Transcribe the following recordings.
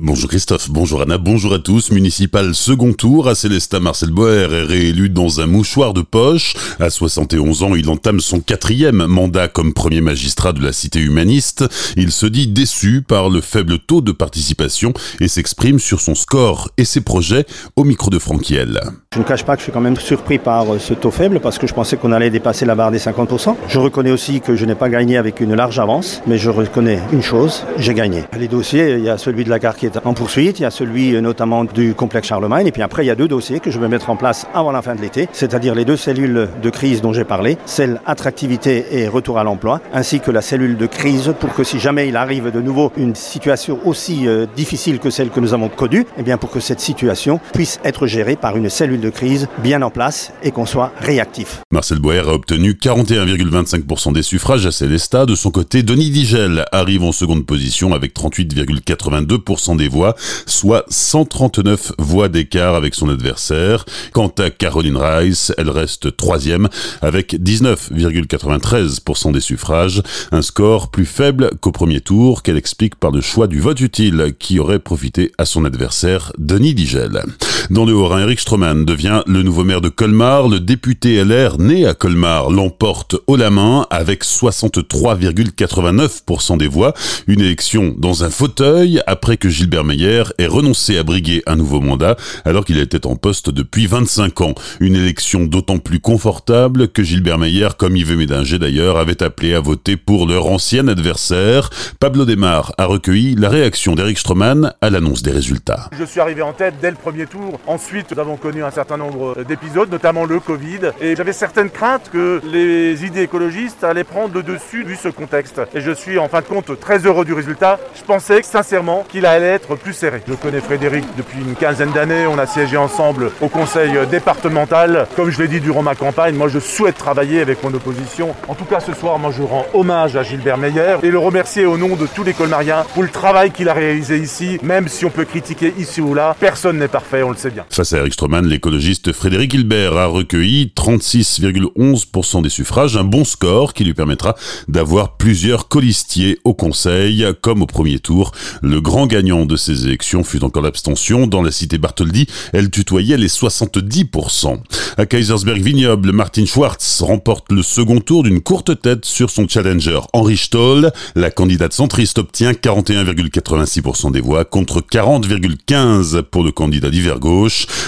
Bonjour Christophe, bonjour Anna, bonjour à tous. Municipal second tour, à Célestin Marcel Boer est réélu dans un mouchoir de poche. À 71 ans, il entame son quatrième mandat comme premier magistrat de la cité humaniste. Il se dit déçu par le faible taux de participation et s'exprime sur son score et ses projets au micro de Franquiel. Je ne cache pas que je suis quand même surpris par euh, ce taux faible parce que je pensais qu'on allait dépasser la barre des 50%. Je reconnais aussi que je n'ai pas gagné avec une large avance, mais je reconnais une chose, j'ai gagné. Les dossiers, il y a celui de la carte est en poursuite, il y a celui euh, notamment du complexe Charlemagne, et puis après il y a deux dossiers que je vais mettre en place avant la fin de l'été, c'est-à-dire les deux cellules de crise dont j'ai parlé, celle attractivité et retour à l'emploi, ainsi que la cellule de crise pour que si jamais il arrive de nouveau une situation aussi euh, difficile que celle que nous avons connue, eh bien pour que cette situation puisse être gérée par une cellule de crise bien en place et qu'on soit réactif. Marcel Boer a obtenu 41,25% des suffrages à Célestat. De son côté, Denis Digel arrive en seconde position avec 38,82% des voix, soit 139 voix d'écart avec son adversaire. Quant à Caroline Rice, elle reste troisième avec 19,93% des suffrages, un score plus faible qu'au premier tour qu'elle explique par le choix du vote utile qui aurait profité à son adversaire Denis Digel. Dans le Haut-Rhin, Eric Stroman devient le nouveau maire de Colmar. Le député LR né à Colmar l'emporte haut la main avec 63,89% des voix. Une élection dans un fauteuil après que Gilbert Meyer ait renoncé à briguer un nouveau mandat alors qu'il était en poste depuis 25 ans. Une élection d'autant plus confortable que Gilbert Meyer, comme Yves Médinger d'ailleurs, avait appelé à voter pour leur ancien adversaire. Pablo Desmar a recueilli la réaction d'Eric Stroman à l'annonce des résultats. Je suis arrivé en tête dès le premier tour Ensuite, nous avons connu un certain nombre d'épisodes, notamment le Covid. Et j'avais certaines craintes que les idées écologistes allaient prendre le dessus vu ce contexte. Et je suis en fin de compte très heureux du résultat. Je pensais sincèrement qu'il allait être plus serré. Je connais Frédéric depuis une quinzaine d'années. On a siégé ensemble au conseil départemental. Comme je l'ai dit durant ma campagne, moi je souhaite travailler avec mon opposition. En tout cas, ce soir, moi je rends hommage à Gilbert Meyer et le remercier au nom de tous les colmariens pour le travail qu'il a réalisé ici. Même si on peut critiquer ici ou là, personne n'est parfait, on le sait Face à Eric Stroman, l'écologiste Frédéric Hilbert a recueilli 36,11% des suffrages, un bon score qui lui permettra d'avoir plusieurs colistiers au Conseil, comme au premier tour. Le grand gagnant de ces élections fut encore l'abstention. Dans la cité Bartholdi, elle tutoyait les 70%. À Kaisersberg Vignoble, Martin Schwartz remporte le second tour d'une courte tête sur son challenger Henri Stoll. La candidate centriste obtient 41,86% des voix contre 40,15% pour le candidat d'hiver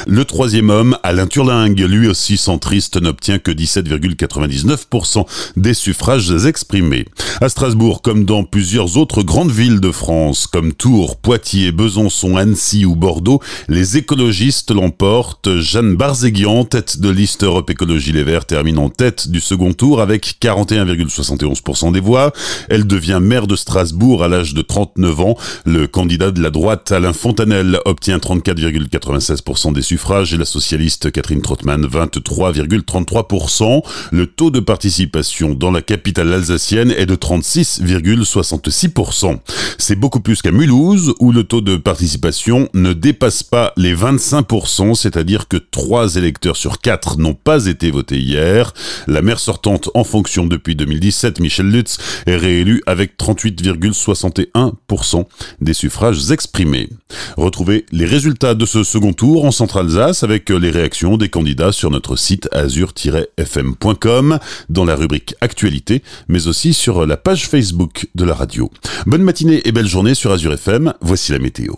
Le troisième homme, Alain Turlingue, lui aussi centriste, n'obtient que 17,99% des suffrages exprimés. À Strasbourg, comme dans plusieurs autres grandes villes de France, comme Tours, Poitiers, Besançon, Annecy ou Bordeaux, les écologistes l'emportent. Jeanne Barzéguian, tête de liste Europe Écologie Les Verts termine en tête du second tour avec 41,71% des voix. Elle devient maire de Strasbourg à l'âge de 39 ans. Le candidat de la droite, Alain Fontanel, obtient 34,96% des suffrages et la socialiste Catherine Trottmann 23,33%. Le taux de participation dans la capitale alsacienne est de 36,66%. C'est beaucoup plus qu'à Mulhouse où le taux de participation ne dépasse pas les 25%, c'est-à-dire que 3 électeurs sur 4 n'ont pas été votés hier. La maire sortante en fonction depuis 2017, Michel Lutz, est réélue avec 38,61% des suffrages exprimés. Retrouvez les résultats de ce second tour en Centre-Alsace avec les réactions des candidats sur notre site azur-fm.com dans la rubrique Actualité, mais aussi sur la page Facebook de la radio. Bonne matinée et belle journée sur Azure FM, voici la météo.